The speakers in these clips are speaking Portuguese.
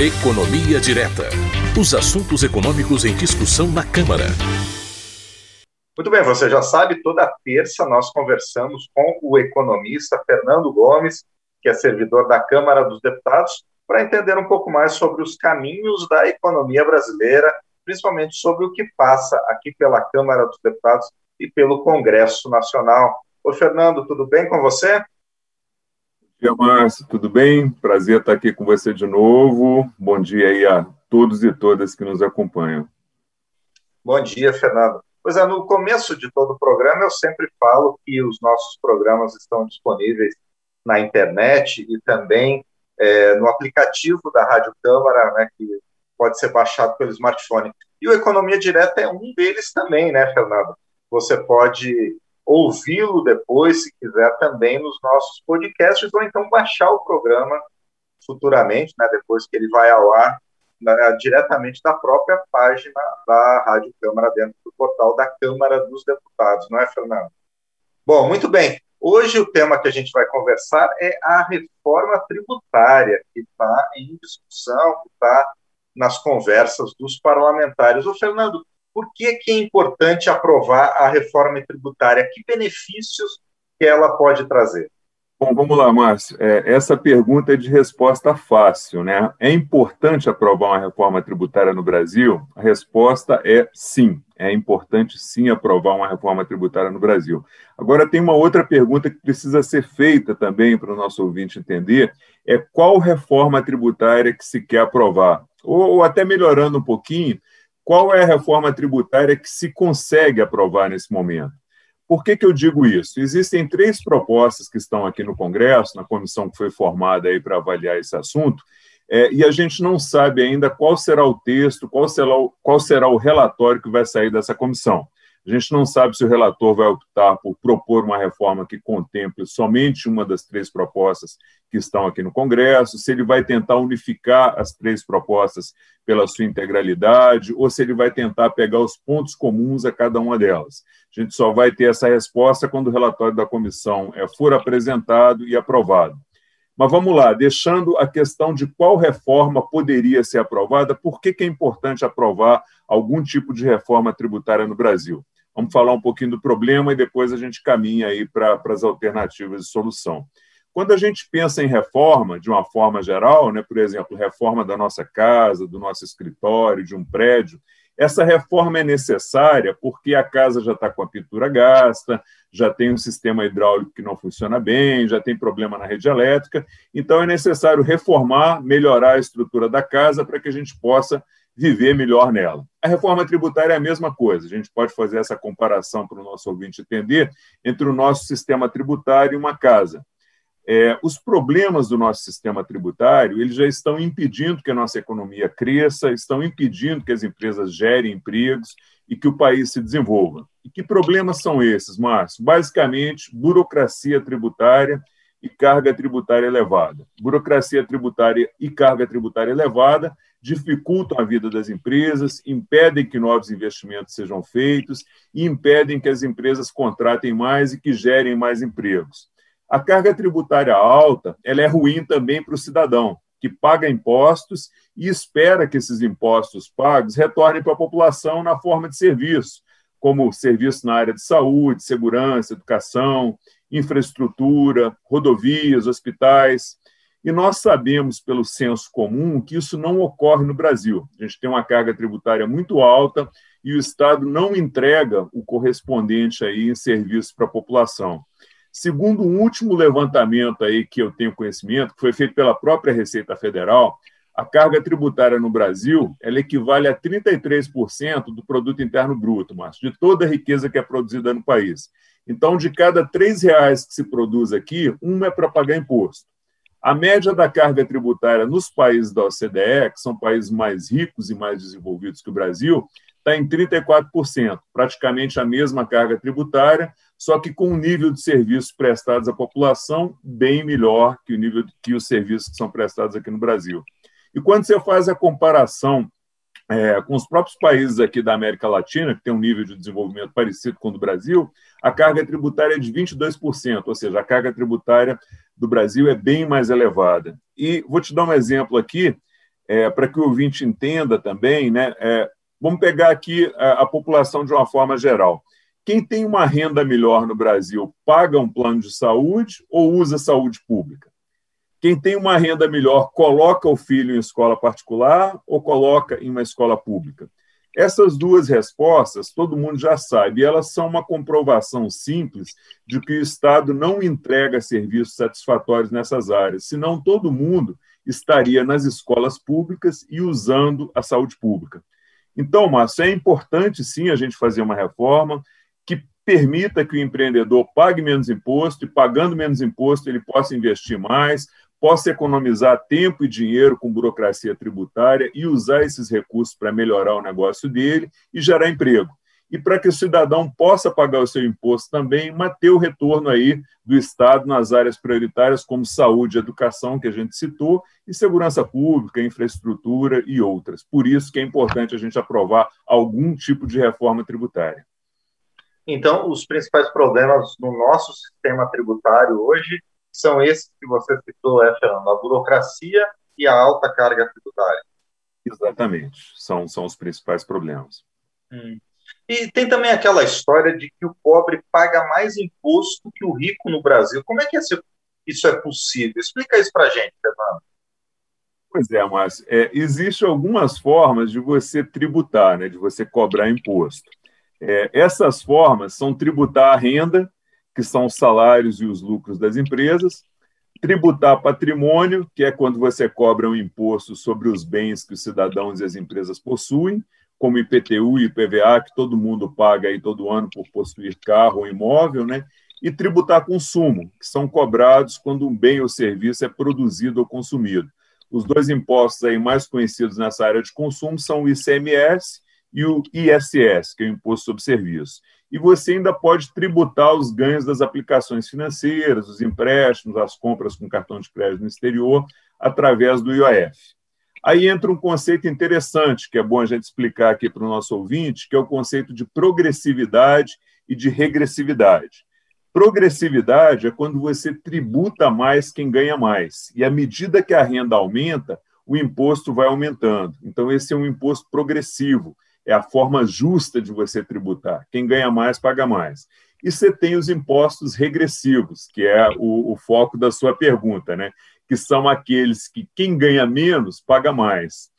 Economia Direta. Os assuntos econômicos em discussão na Câmara. Muito bem, você já sabe, toda terça nós conversamos com o economista Fernando Gomes, que é servidor da Câmara dos Deputados, para entender um pouco mais sobre os caminhos da economia brasileira, principalmente sobre o que passa aqui pela Câmara dos Deputados e pelo Congresso Nacional. Ô, Fernando, tudo bem com você? Dia, Márcio, tudo bem? Prazer estar aqui com você de novo. Bom dia aí a todos e todas que nos acompanham. Bom dia, Fernando. Pois é, no começo de todo o programa eu sempre falo que os nossos programas estão disponíveis na internet e também é, no aplicativo da Rádio Câmara, né, que pode ser baixado pelo smartphone. E o Economia Direta é um deles também, né, Fernando? Você pode ouvi-lo depois, se quiser, também nos nossos podcasts, ou então baixar o programa futuramente, né, depois que ele vai ao ar, diretamente da própria página da Rádio Câmara, dentro do portal da Câmara dos Deputados, não é, Fernando? Bom, muito bem. Hoje o tema que a gente vai conversar é a reforma tributária, que está em discussão, que está nas conversas dos parlamentares. Ô, Fernando, por que, que é importante aprovar a reforma tributária? Que benefícios que ela pode trazer? Bom, vamos lá, Márcio. É, essa pergunta é de resposta fácil, né? É importante aprovar uma reforma tributária no Brasil? A resposta é sim. É importante sim aprovar uma reforma tributária no Brasil. Agora, tem uma outra pergunta que precisa ser feita também para o nosso ouvinte entender: é qual reforma tributária que se quer aprovar? Ou, ou até melhorando um pouquinho, qual é a reforma tributária que se consegue aprovar nesse momento? Por que, que eu digo isso? Existem três propostas que estão aqui no Congresso, na comissão que foi formada aí para avaliar esse assunto, é, e a gente não sabe ainda qual será o texto, qual será o, qual será o relatório que vai sair dessa comissão. A gente não sabe se o relator vai optar por propor uma reforma que contemple somente uma das três propostas que estão aqui no Congresso, se ele vai tentar unificar as três propostas pela sua integralidade, ou se ele vai tentar pegar os pontos comuns a cada uma delas. A gente só vai ter essa resposta quando o relatório da comissão é, for apresentado e aprovado. Mas vamos lá, deixando a questão de qual reforma poderia ser aprovada, por que, que é importante aprovar algum tipo de reforma tributária no Brasil? Vamos falar um pouquinho do problema e depois a gente caminha aí para as alternativas de solução. Quando a gente pensa em reforma, de uma forma geral, né, por exemplo, reforma da nossa casa, do nosso escritório, de um prédio, essa reforma é necessária porque a casa já está com a pintura gasta, já tem um sistema hidráulico que não funciona bem, já tem problema na rede elétrica, então é necessário reformar, melhorar a estrutura da casa para que a gente possa viver melhor nela. A reforma tributária é a mesma coisa, a gente pode fazer essa comparação para o nosso ouvinte entender entre o nosso sistema tributário e uma casa. É, os problemas do nosso sistema tributário eles já estão impedindo que a nossa economia cresça, estão impedindo que as empresas gerem empregos e que o país se desenvolva. E que problemas são esses, Márcio? Basicamente, burocracia tributária e carga tributária elevada. Burocracia tributária e carga tributária elevada dificultam a vida das empresas, impedem que novos investimentos sejam feitos e impedem que as empresas contratem mais e que gerem mais empregos. A carga tributária alta ela é ruim também para o cidadão, que paga impostos e espera que esses impostos pagos retornem para a população na forma de serviço, como serviço na área de saúde, segurança, educação, infraestrutura, rodovias, hospitais. E nós sabemos, pelo senso comum, que isso não ocorre no Brasil. A gente tem uma carga tributária muito alta e o Estado não entrega o correspondente aí em serviço para a população. Segundo um último levantamento aí que eu tenho conhecimento, que foi feito pela própria Receita Federal, a carga tributária no Brasil ela equivale a 33% do produto interno bruto, Márcio, de toda a riqueza que é produzida no país. Então, de cada três reais que se produz aqui, um é para pagar imposto. A média da carga tributária nos países da OCDE, que são países mais ricos e mais desenvolvidos que o Brasil, está em 34%, praticamente a mesma carga tributária, só que com um nível de serviços prestados à população bem melhor que o nível que os serviços que são prestados aqui no Brasil. E quando você faz a comparação é, com os próprios países aqui da América Latina, que tem um nível de desenvolvimento parecido com o do Brasil, a carga tributária é de 22%, ou seja, a carga tributária do Brasil é bem mais elevada. E vou te dar um exemplo aqui é, para que o ouvinte entenda também, né, é, vamos pegar aqui a, a população de uma forma geral. Quem tem uma renda melhor no Brasil paga um plano de saúde ou usa saúde pública? Quem tem uma renda melhor coloca o filho em escola particular ou coloca em uma escola pública? Essas duas respostas todo mundo já sabe, e elas são uma comprovação simples de que o Estado não entrega serviços satisfatórios nessas áreas, senão todo mundo estaria nas escolas públicas e usando a saúde pública. Então, Márcio, é importante sim a gente fazer uma reforma que permita que o empreendedor pague menos imposto e, pagando menos imposto, ele possa investir mais, possa economizar tempo e dinheiro com burocracia tributária e usar esses recursos para melhorar o negócio dele e gerar emprego. E para que o cidadão possa pagar o seu imposto também, manter o retorno aí do Estado nas áreas prioritárias como saúde, educação, que a gente citou, e segurança pública, infraestrutura e outras. Por isso que é importante a gente aprovar algum tipo de reforma tributária. Então, os principais problemas no nosso sistema tributário hoje são esses que você citou, é, Fernando, a burocracia e a alta carga tributária. Exatamente, são, são os principais problemas. Hum. E tem também aquela história de que o pobre paga mais imposto que o rico no Brasil. Como é que isso é possível? Explica isso para a gente, Fernando. Pois é, Márcio. É, Existem algumas formas de você tributar, né, de você cobrar imposto. É, essas formas são tributar a renda que são os salários e os lucros das empresas, tributar patrimônio, que é quando você cobra um imposto sobre os bens que os cidadãos e as empresas possuem, como IPTU e IPVA, que todo mundo paga aí todo ano por possuir carro ou imóvel, né? E tributar consumo, que são cobrados quando um bem ou serviço é produzido ou consumido. Os dois impostos aí mais conhecidos nessa área de consumo são o ICMS e o ISS, que é o Imposto sobre Serviço e você ainda pode tributar os ganhos das aplicações financeiras, os empréstimos, as compras com cartão de crédito no exterior, através do IOF. Aí entra um conceito interessante, que é bom a gente explicar aqui para o nosso ouvinte, que é o conceito de progressividade e de regressividade. Progressividade é quando você tributa mais quem ganha mais, e à medida que a renda aumenta, o imposto vai aumentando. Então, esse é um imposto progressivo é a forma justa de você tributar. Quem ganha mais, paga mais. E você tem os impostos regressivos, que é o, o foco da sua pergunta, né? que são aqueles que quem ganha menos, paga mais.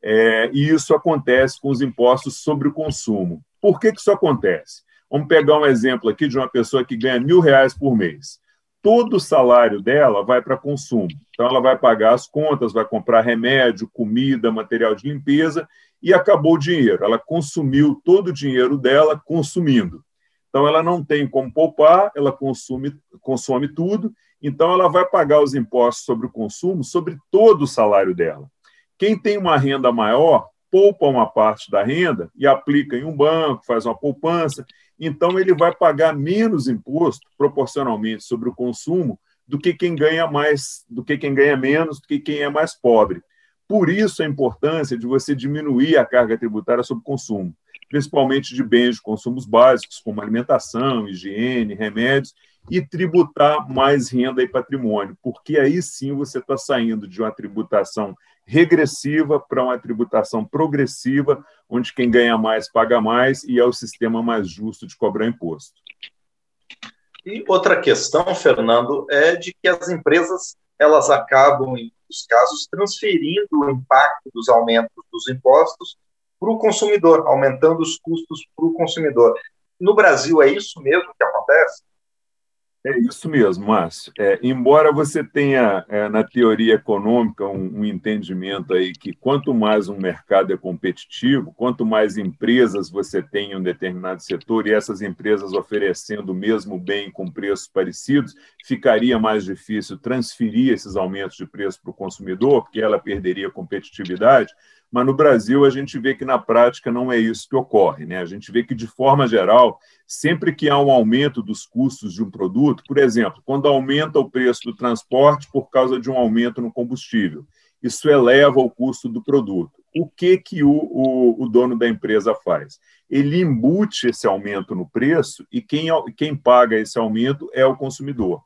É, e isso acontece com os impostos sobre o consumo. Por que, que isso acontece? Vamos pegar um exemplo aqui de uma pessoa que ganha mil reais por mês. Todo o salário dela vai para consumo. Então, ela vai pagar as contas, vai comprar remédio, comida, material de limpeza e acabou o dinheiro. Ela consumiu todo o dinheiro dela consumindo. Então, ela não tem como poupar, ela consome, consome tudo, então ela vai pagar os impostos sobre o consumo sobre todo o salário dela. Quem tem uma renda maior, poupa uma parte da renda e aplica em um banco, faz uma poupança, então ele vai pagar menos imposto proporcionalmente sobre o consumo do que quem ganha mais, do que quem ganha menos, do que quem é mais pobre. Por isso a importância de você diminuir a carga tributária sobre o consumo, principalmente de bens de consumos básicos, como alimentação, higiene, remédios, e tributar mais renda e patrimônio, porque aí sim você está saindo de uma tributação regressiva para uma tributação progressiva, onde quem ganha mais paga mais e é o sistema mais justo de cobrar imposto. E outra questão, Fernando, é de que as empresas elas acabam, em muitos casos, transferindo o impacto dos aumentos dos impostos para o consumidor, aumentando os custos para o consumidor. No Brasil, é isso mesmo que acontece? É isso mesmo, Márcio. É, embora você tenha, é, na teoria econômica, um, um, entendimento aí que quanto mais um mercado é competitivo, quanto mais empresas você tem em um determinado setor e essas empresas oferecendo o mesmo bem com preços parecidos, ficaria mais difícil transferir esses aumentos de preço para o consumidor, porque ela perderia competitividade mas no Brasil a gente vê que na prática não é isso que ocorre. Né? A gente vê que, de forma geral, sempre que há um aumento dos custos de um produto, por exemplo, quando aumenta o preço do transporte por causa de um aumento no combustível, isso eleva o custo do produto. O que, que o, o, o dono da empresa faz? Ele embute esse aumento no preço e quem, quem paga esse aumento é o consumidor.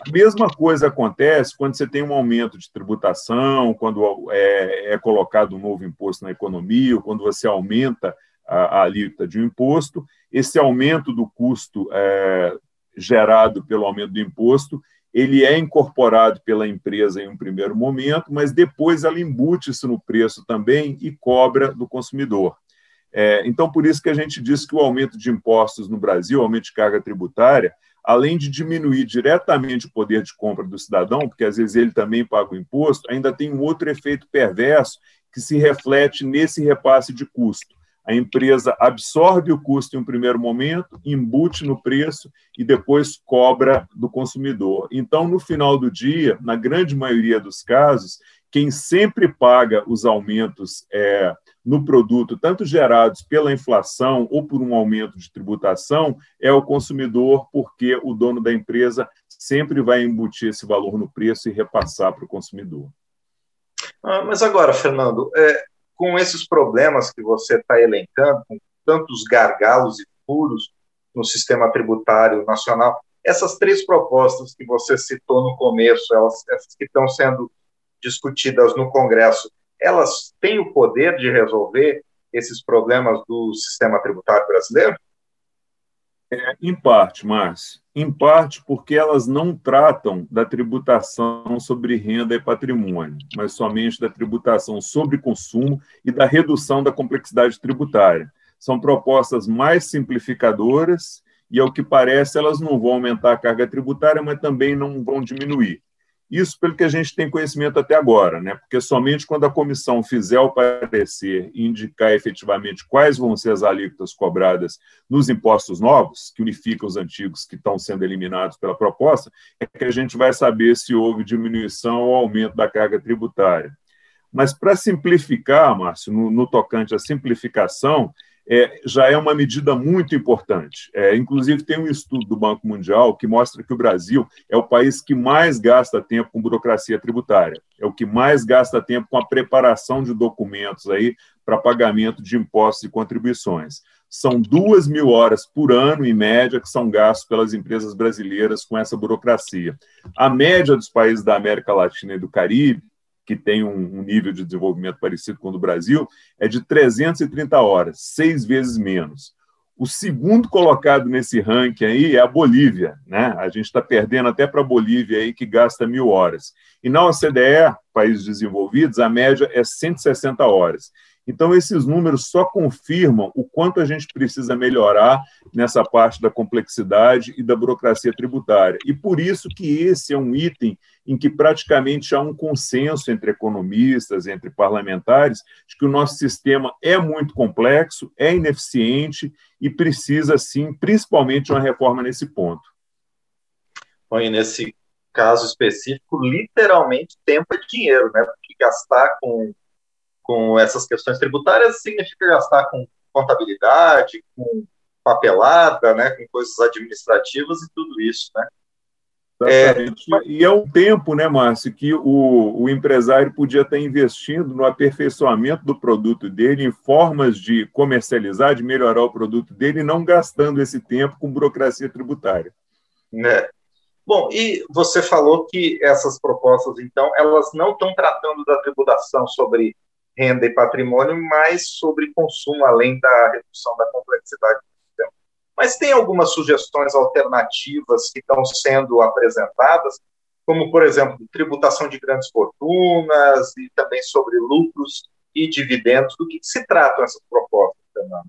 A mesma coisa acontece quando você tem um aumento de tributação, quando é, é colocado um novo imposto na economia, ou quando você aumenta a, a alíquota de um imposto. Esse aumento do custo é, gerado pelo aumento do imposto, ele é incorporado pela empresa em um primeiro momento, mas depois ela embute isso no preço também e cobra do consumidor. É, então, por isso que a gente diz que o aumento de impostos no Brasil, o aumento de carga tributária, além de diminuir diretamente o poder de compra do cidadão, porque às vezes ele também paga o imposto, ainda tem um outro efeito perverso que se reflete nesse repasse de custo. A empresa absorve o custo em um primeiro momento, embute no preço e depois cobra do consumidor. Então, no final do dia, na grande maioria dos casos, quem sempre paga os aumentos é, no produto, tanto gerados pela inflação ou por um aumento de tributação, é o consumidor, porque o dono da empresa sempre vai embutir esse valor no preço e repassar para o consumidor. Ah, mas agora, Fernando, é, com esses problemas que você está elencando, com tantos gargalos e furos no sistema tributário nacional, essas três propostas que você citou no começo, elas, essas que estão sendo discutidas no Congresso, elas têm o poder de resolver esses problemas do sistema tributário brasileiro? É, em parte, Márcio. Em parte porque elas não tratam da tributação sobre renda e patrimônio, mas somente da tributação sobre consumo e da redução da complexidade tributária. São propostas mais simplificadoras e, ao que parece, elas não vão aumentar a carga tributária, mas também não vão diminuir. Isso pelo que a gente tem conhecimento até agora, né? porque somente quando a comissão fizer o parecer e indicar efetivamente quais vão ser as alíquotas cobradas nos impostos novos, que unificam os antigos que estão sendo eliminados pela proposta, é que a gente vai saber se houve diminuição ou aumento da carga tributária. Mas, para simplificar, Márcio, no, no tocante à simplificação, é, já é uma medida muito importante. É, inclusive, tem um estudo do Banco Mundial que mostra que o Brasil é o país que mais gasta tempo com burocracia tributária, é o que mais gasta tempo com a preparação de documentos aí para pagamento de impostos e contribuições. São duas mil horas por ano, em média, que são gastos pelas empresas brasileiras com essa burocracia. A média dos países da América Latina e do Caribe que tem um, nível de desenvolvimento parecido com o do Brasil, é de 330 horas, seis vezes menos. O segundo colocado nesse ranking aí é a Bolívia, né? A gente está perdendo até para a Bolívia aí que gasta mil horas. E na OCDE, países desenvolvidos, a média é 160 horas. Então, esses números só confirmam o quanto a gente precisa melhorar nessa parte da complexidade e da burocracia tributária. E por isso que esse é um item em que praticamente há um consenso entre economistas, entre parlamentares, de que o nosso sistema é muito complexo, é ineficiente e precisa, sim, principalmente, uma reforma nesse ponto. Bom, e nesse caso específico, literalmente tempo é dinheiro, né? Porque gastar com com essas questões tributárias significa gastar com contabilidade, com papelada, né, com coisas administrativas e tudo isso, né? É, e é um tempo, né, Márcio, que o, o empresário podia estar investindo no aperfeiçoamento do produto dele, em formas de comercializar, de melhorar o produto dele, não gastando esse tempo com burocracia tributária. É. Bom, e você falou que essas propostas, então, elas não estão tratando da tributação sobre renda e patrimônio, mais sobre consumo, além da redução da complexidade do sistema. Mas tem algumas sugestões alternativas que estão sendo apresentadas, como, por exemplo, tributação de grandes fortunas e também sobre lucros e dividendos. Do que se tratam essas propostas, Fernando?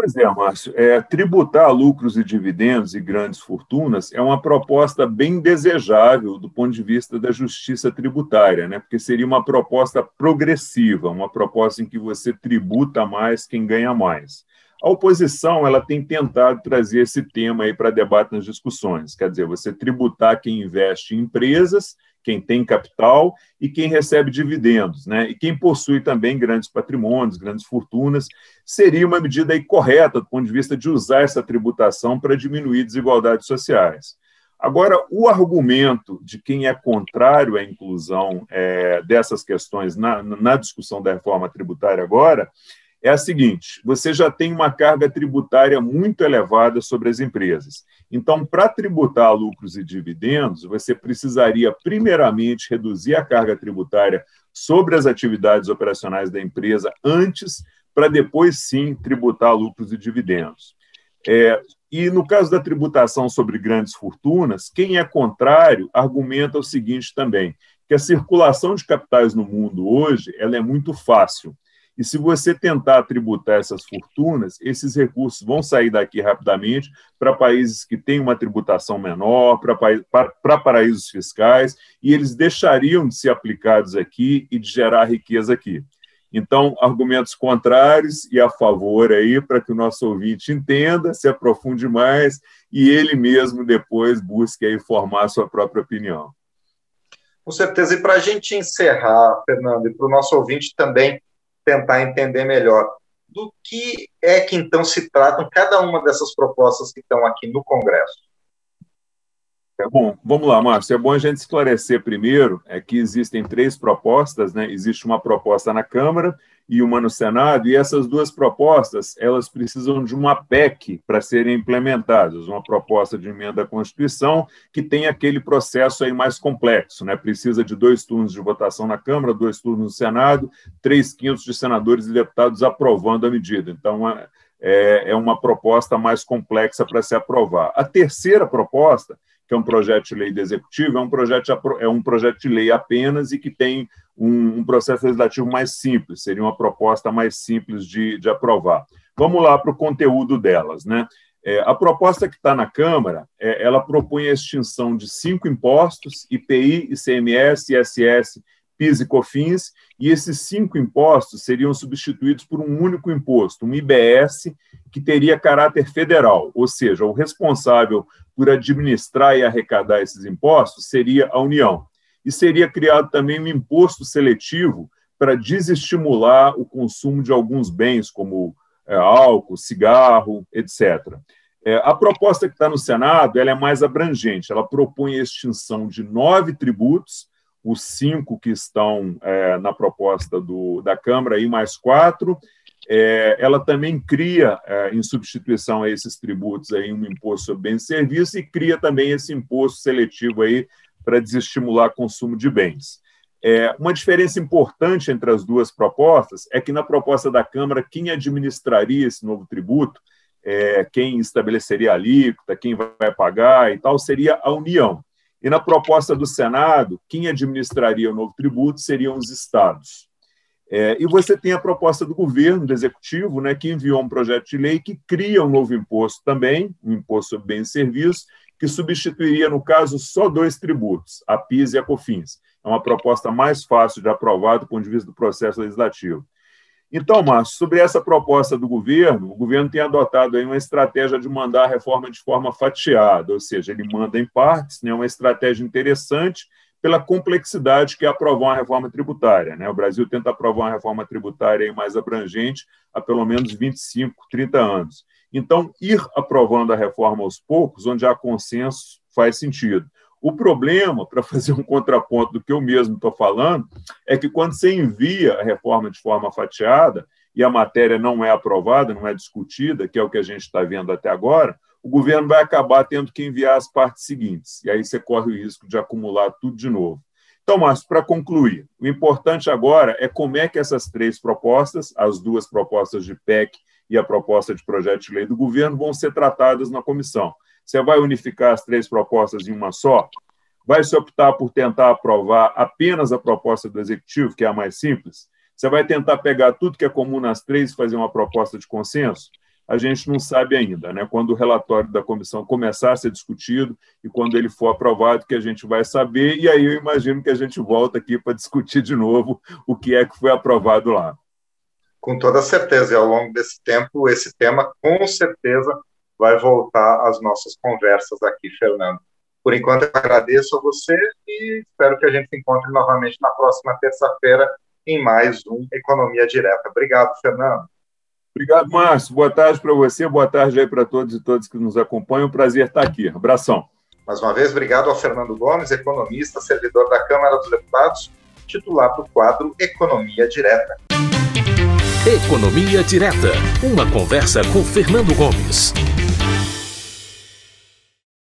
Pois é, Márcio. É, tributar lucros e dividendos e grandes fortunas é uma proposta bem desejável do ponto de vista da justiça tributária, né? porque seria uma proposta progressiva, uma proposta em que você tributa mais quem ganha mais. A oposição ela tem tentado trazer esse tema para debate nas discussões, quer dizer, você tributar quem investe em empresas quem tem capital e quem recebe dividendos, né? E quem possui também grandes patrimônios, grandes fortunas, seria uma medida aí correta do ponto de vista de usar essa tributação para diminuir desigualdades sociais. Agora, o argumento de quem é contrário à inclusão é, dessas questões na, na discussão da reforma tributária agora é a seguinte: você já tem uma carga tributária muito elevada sobre as empresas. Então, para tributar lucros e dividendos, você precisaria, primeiramente, reduzir a carga tributária sobre as atividades operacionais da empresa antes, para depois sim tributar lucros e dividendos. É, e no caso da tributação sobre grandes fortunas, quem é contrário argumenta o seguinte também, que a circulação de capitais no mundo hoje ela é muito fácil. E se você tentar tributar essas fortunas, esses recursos vão sair daqui rapidamente para países que têm uma tributação menor, para paraísos fiscais, e eles deixariam de ser aplicados aqui e de gerar riqueza aqui. Então, argumentos contrários e a favor aí, para que o nosso ouvinte entenda, se aprofunde mais e ele mesmo depois busque aí formar sua própria opinião. Com certeza. E para a gente encerrar, Fernando, e para o nosso ouvinte também tentar entender melhor, do que é que então se tratam cada uma dessas propostas que estão aqui no Congresso? É bom, vamos lá, Márcio. É bom a gente esclarecer primeiro é que existem três propostas, né? Existe uma proposta na Câmara e uma no Senado, e essas duas propostas elas precisam de uma PEC para serem implementadas, uma proposta de emenda à Constituição que tem aquele processo aí mais complexo, né? Precisa de dois turnos de votação na Câmara, dois turnos no Senado, três quintos de senadores e deputados aprovando a medida. Então, é, é, é uma proposta mais complexa para se aprovar. A terceira proposta que é um projeto de lei do Executivo, é um projeto de, é um projeto de lei apenas e que tem um, um processo legislativo mais simples, seria uma proposta mais simples de, de aprovar. Vamos lá para o conteúdo delas. Né? É, a proposta que está na Câmara, é, ela propõe a extinção de cinco impostos, IPI, ICMS, ISS, PIS e COFINS, e esses cinco impostos seriam substituídos por um único imposto, um IBS, que teria caráter federal, ou seja, o responsável por administrar e arrecadar esses impostos seria a União. E seria criado também um imposto seletivo para desestimular o consumo de alguns bens, como é, álcool, cigarro, etc. É, a proposta que está no Senado ela é mais abrangente, ela propõe a extinção de nove tributos, os cinco que estão é, na proposta do, da Câmara e mais quatro, é, ela também cria, é, em substituição a esses tributos, aí, um imposto sobre bens e serviços e cria também esse imposto seletivo aí para desestimular consumo de bens. É, uma diferença importante entre as duas propostas é que, na proposta da Câmara, quem administraria esse novo tributo, é, quem estabeleceria a alíquota, quem vai pagar e tal, seria a União. E na proposta do Senado, quem administraria o novo tributo seriam os estados. É, e você tem a proposta do governo, do executivo, né, que enviou um projeto de lei que cria um novo imposto também, um imposto sobre bens e serviços, que substituiria, no caso, só dois tributos, a PIS e a COFINS. É uma proposta mais fácil de aprovar do ponto de vista do processo legislativo. Então, Márcio, sobre essa proposta do governo, o governo tem adotado aí uma estratégia de mandar a reforma de forma fatiada, ou seja, ele manda em partes, né, uma estratégia interessante pela complexidade que é aprovar uma reforma tributária. Né? O Brasil tenta aprovar uma reforma tributária mais abrangente há pelo menos 25, 30 anos. Então, ir aprovando a reforma aos poucos, onde há consenso, faz sentido. O problema, para fazer um contraponto do que eu mesmo estou falando, é que quando você envia a reforma de forma fatiada e a matéria não é aprovada, não é discutida, que é o que a gente está vendo até agora, o governo vai acabar tendo que enviar as partes seguintes, e aí você corre o risco de acumular tudo de novo. Então, Márcio, para concluir, o importante agora é como é que essas três propostas, as duas propostas de PEC e a proposta de projeto de lei do governo, vão ser tratadas na comissão. Você vai unificar as três propostas em uma só? Vai se optar por tentar aprovar apenas a proposta do executivo, que é a mais simples? Você vai tentar pegar tudo que é comum nas três e fazer uma proposta de consenso? a gente não sabe ainda, né? Quando o relatório da comissão começar a ser discutido e quando ele for aprovado, que a gente vai saber, e aí eu imagino que a gente volta aqui para discutir de novo o que é que foi aprovado lá. Com toda certeza, e ao longo desse tempo, esse tema com certeza vai voltar às nossas conversas aqui, Fernando. Por enquanto, eu agradeço a você e espero que a gente se encontre novamente na próxima terça-feira em mais um Economia Direta. Obrigado, Fernando. Obrigado, Márcio. Boa tarde para você, boa tarde aí para todos e todas que nos acompanham. Prazer estar aqui. Abração. Mais uma vez, obrigado ao Fernando Gomes, economista, servidor da Câmara dos Deputados, titular do quadro Economia Direta. Economia Direta. Uma conversa com Fernando Gomes.